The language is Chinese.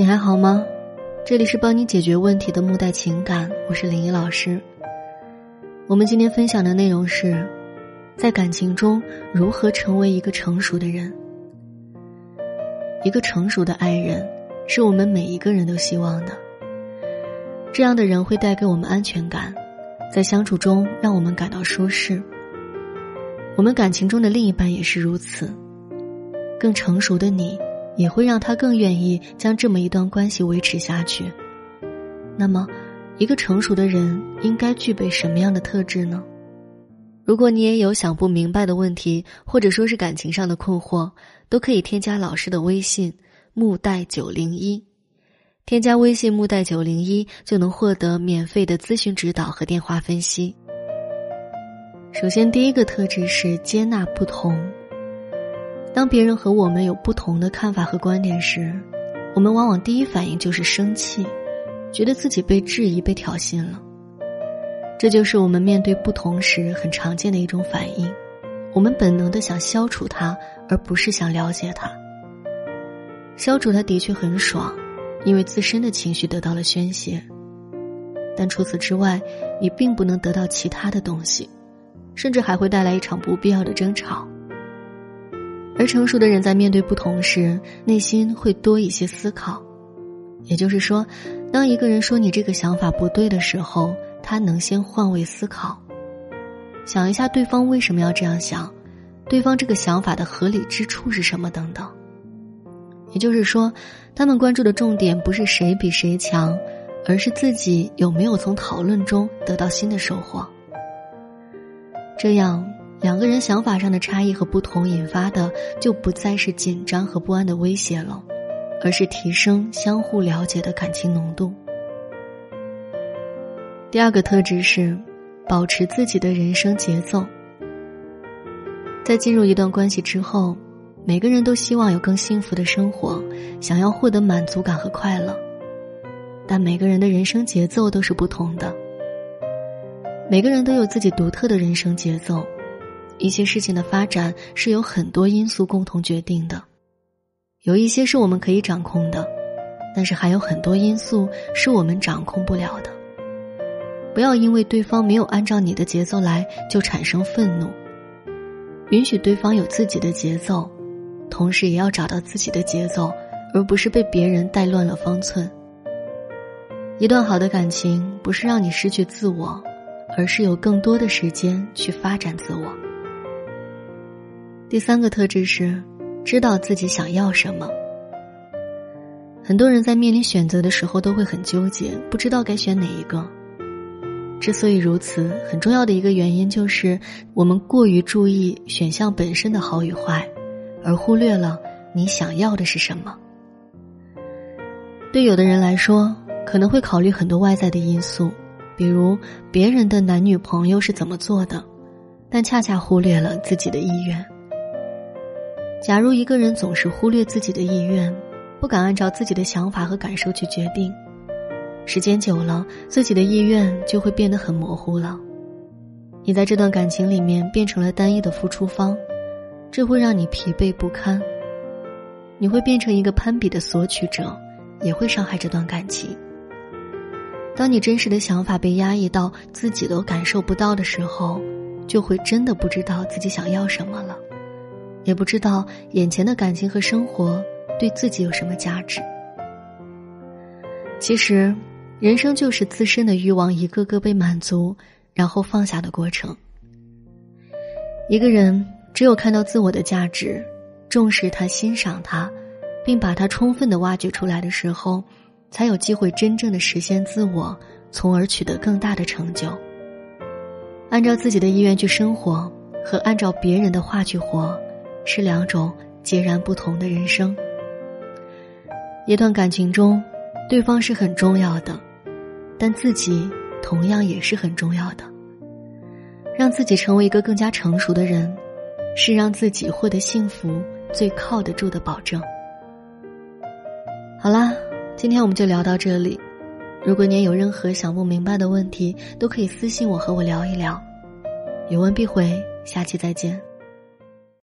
你还好吗？这里是帮你解决问题的木代情感，我是林一老师。我们今天分享的内容是，在感情中如何成为一个成熟的人。一个成熟的爱人，是我们每一个人都希望的。这样的人会带给我们安全感，在相处中让我们感到舒适。我们感情中的另一半也是如此。更成熟的你。也会让他更愿意将这么一段关系维持下去。那么，一个成熟的人应该具备什么样的特质呢？如果你也有想不明白的问题，或者说是感情上的困惑，都可以添加老师的微信“木代九零一”，添加微信“木代九零一”就能获得免费的咨询指导和电话分析。首先，第一个特质是接纳不同。当别人和我们有不同的看法和观点时，我们往往第一反应就是生气，觉得自己被质疑、被挑衅了。这就是我们面对不同时很常见的一种反应。我们本能的想消除它，而不是想了解它。消除它的确很爽，因为自身的情绪得到了宣泄。但除此之外，你并不能得到其他的东西，甚至还会带来一场不必要的争吵。而成熟的人在面对不同时，内心会多一些思考。也就是说，当一个人说你这个想法不对的时候，他能先换位思考，想一下对方为什么要这样想，对方这个想法的合理之处是什么等等。也就是说，他们关注的重点不是谁比谁强，而是自己有没有从讨论中得到新的收获。这样。两个人想法上的差异和不同引发的，就不再是紧张和不安的威胁了，而是提升相互了解的感情浓度。第二个特质是，保持自己的人生节奏。在进入一段关系之后，每个人都希望有更幸福的生活，想要获得满足感和快乐，但每个人的人生节奏都是不同的。每个人都有自己独特的人生节奏。一些事情的发展是由很多因素共同决定的，有一些是我们可以掌控的，但是还有很多因素是我们掌控不了的。不要因为对方没有按照你的节奏来就产生愤怒，允许对方有自己的节奏，同时也要找到自己的节奏，而不是被别人带乱了方寸。一段好的感情不是让你失去自我，而是有更多的时间去发展自我。第三个特质是，知道自己想要什么。很多人在面临选择的时候都会很纠结，不知道该选哪一个。之所以如此，很重要的一个原因就是我们过于注意选项本身的好与坏，而忽略了你想要的是什么。对有的人来说，可能会考虑很多外在的因素，比如别人的男女朋友是怎么做的，但恰恰忽略了自己的意愿。假如一个人总是忽略自己的意愿，不敢按照自己的想法和感受去决定，时间久了，自己的意愿就会变得很模糊了。你在这段感情里面变成了单一的付出方，这会让你疲惫不堪。你会变成一个攀比的索取者，也会伤害这段感情。当你真实的想法被压抑到自己都感受不到的时候，就会真的不知道自己想要什么了。也不知道眼前的感情和生活对自己有什么价值。其实，人生就是自身的欲望一个个被满足，然后放下的过程。一个人只有看到自我的价值，重视他、欣赏他，并把他充分的挖掘出来的时候，才有机会真正的实现自我，从而取得更大的成就。按照自己的意愿去生活，和按照别人的话去活。是两种截然不同的人生。一段感情中，对方是很重要的，但自己同样也是很重要的。让自己成为一个更加成熟的人，是让自己获得幸福最靠得住的保证。好啦，今天我们就聊到这里。如果您有任何想不明白的问题，都可以私信我和我聊一聊。有问必回，下期再见。